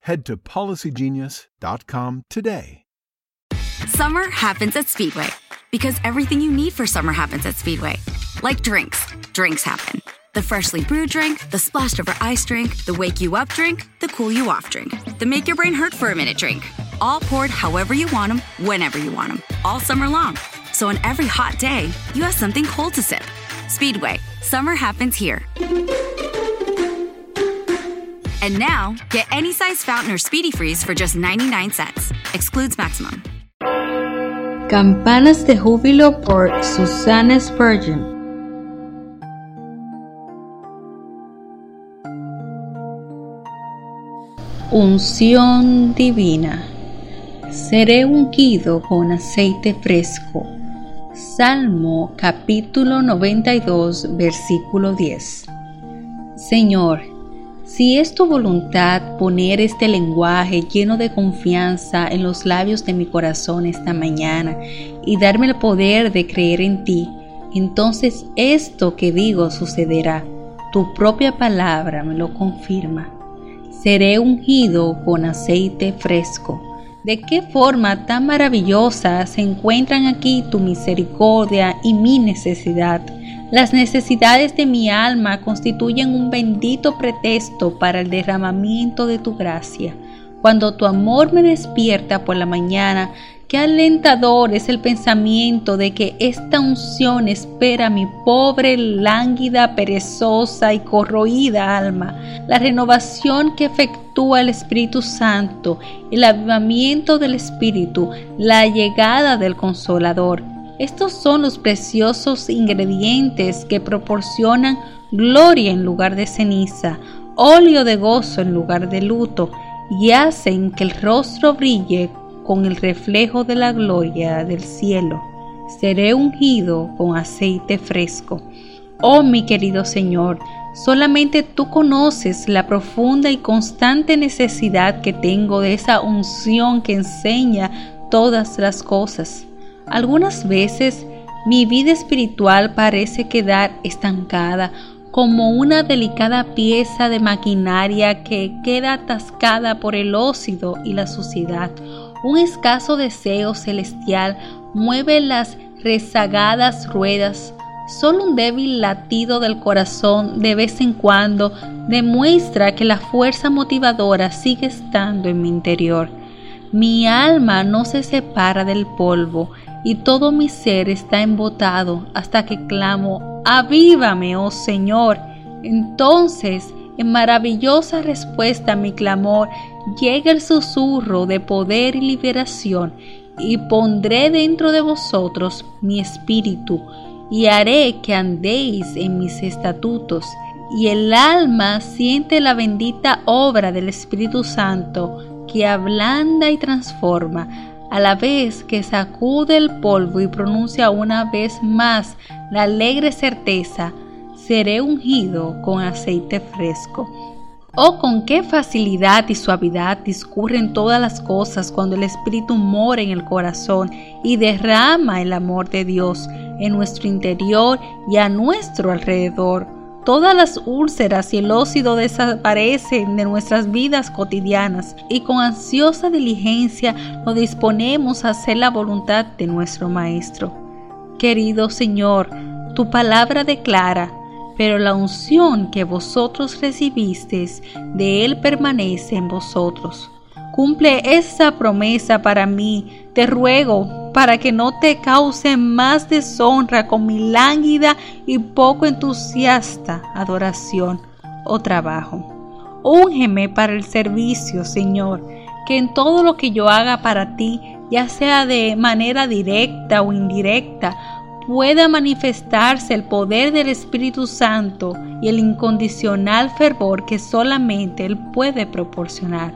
head to policygenius.com today. Summer happens at Speedway because everything you need for summer happens at Speedway. Like drinks, drinks happen. The freshly brewed drink, the splashed over ice drink, the wake you up drink, the cool you off drink, the make your brain hurt for a minute drink. All poured however you want them, whenever you want them, all summer long. So on every hot day, you have something cold to sip. Speedway, summer happens here. And now, get any size fountain or speedy freeze for just 99 cents. Excludes maximum. Campanas de Júbilo por Susana Spurgeon. Unción divina. Seré ungido con aceite fresco. Salmo capítulo 92 versículo 10. Señor, si es tu voluntad poner este lenguaje lleno de confianza en los labios de mi corazón esta mañana y darme el poder de creer en ti, entonces esto que digo sucederá. Tu propia palabra me lo confirma. Seré ungido con aceite fresco. ¿De qué forma tan maravillosa se encuentran aquí tu misericordia y mi necesidad? Las necesidades de mi alma constituyen un bendito pretexto para el derramamiento de tu gracia. Cuando tu amor me despierta por la mañana, qué alentador es el pensamiento de que esta unción espera mi pobre, lánguida, perezosa y corroída alma. La renovación que efectúa el Espíritu Santo, el avivamiento del Espíritu, la llegada del Consolador estos son los preciosos ingredientes que proporcionan gloria en lugar de ceniza, óleo de gozo en lugar de luto, y hacen que el rostro brille con el reflejo de la gloria del cielo. Seré ungido con aceite fresco. Oh mi querido Señor, solamente tú conoces la profunda y constante necesidad que tengo de esa unción que enseña todas las cosas. Algunas veces mi vida espiritual parece quedar estancada como una delicada pieza de maquinaria que queda atascada por el óxido y la suciedad. Un escaso deseo celestial mueve las rezagadas ruedas. Solo un débil latido del corazón de vez en cuando demuestra que la fuerza motivadora sigue estando en mi interior. Mi alma no se separa del polvo, y todo mi ser está embotado hasta que clamo, avívame, oh Señor. Entonces, en maravillosa respuesta a mi clamor, llega el susurro de poder y liberación, y pondré dentro de vosotros mi espíritu, y haré que andéis en mis estatutos, y el alma siente la bendita obra del Espíritu Santo, que ablanda y transforma, a la vez que sacude el polvo y pronuncia una vez más la alegre certeza, seré ungido con aceite fresco. Oh, con qué facilidad y suavidad discurren todas las cosas cuando el Espíritu mora en el corazón y derrama el amor de Dios en nuestro interior y a nuestro alrededor todas las úlceras y el óxido desaparecen de nuestras vidas cotidianas y con ansiosa diligencia nos disponemos a hacer la voluntad de nuestro Maestro. Querido Señor, tu palabra declara, pero la unción que vosotros recibisteis de Él permanece en vosotros. Cumple esa promesa para mí. Te ruego para que no te cause más deshonra con mi lánguida y poco entusiasta adoración o trabajo. Úngeme para el servicio, Señor, que en todo lo que yo haga para ti, ya sea de manera directa o indirecta, pueda manifestarse el poder del Espíritu Santo y el incondicional fervor que solamente Él puede proporcionar.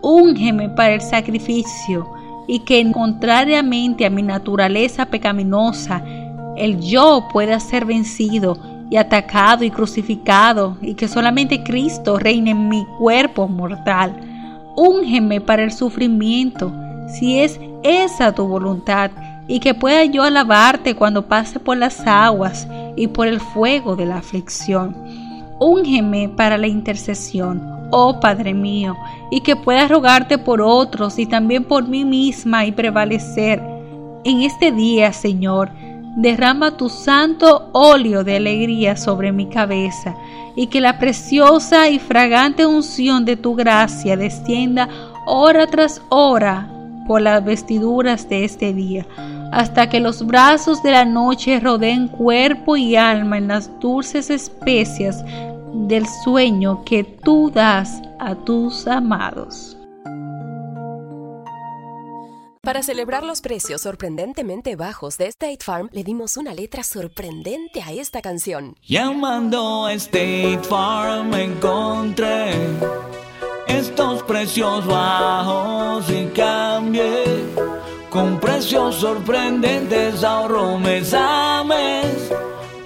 Úngeme para el sacrificio y que contrariamente a mi naturaleza pecaminosa, el yo pueda ser vencido y atacado y crucificado y que solamente Cristo reine en mi cuerpo mortal. Úngeme para el sufrimiento, si es esa tu voluntad, y que pueda yo alabarte cuando pase por las aguas y por el fuego de la aflicción. Úngeme para la intercesión, oh Padre mío, y que pueda rogarte por otros y también por mí misma y prevalecer. En este día, Señor, derrama tu santo óleo de alegría sobre mi cabeza, y que la preciosa y fragante unción de tu gracia descienda hora tras hora por las vestiduras de este día, hasta que los brazos de la noche rodeen cuerpo y alma en las dulces especias del sueño que tú das a tus amados. Para celebrar los precios sorprendentemente bajos de State Farm, le dimos una letra sorprendente a esta canción. Llamando a State Farm encontré estos precios bajos y cambié. Con precios sorprendentes ahorro mes a mes.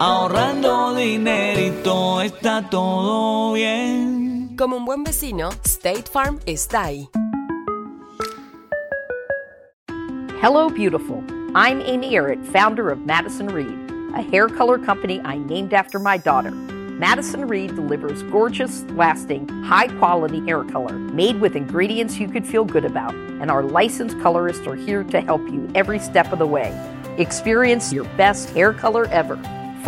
Ahorrando dinerito está todo bien. Como un buen vecino, State Farm está ahí. Hello, beautiful. I'm Amy Errett, founder of Madison Reed, a hair color company I named after my daughter. Madison Reed delivers gorgeous, lasting, high quality hair color made with ingredients you could feel good about, and our licensed colorists are here to help you every step of the way. Experience your best hair color ever.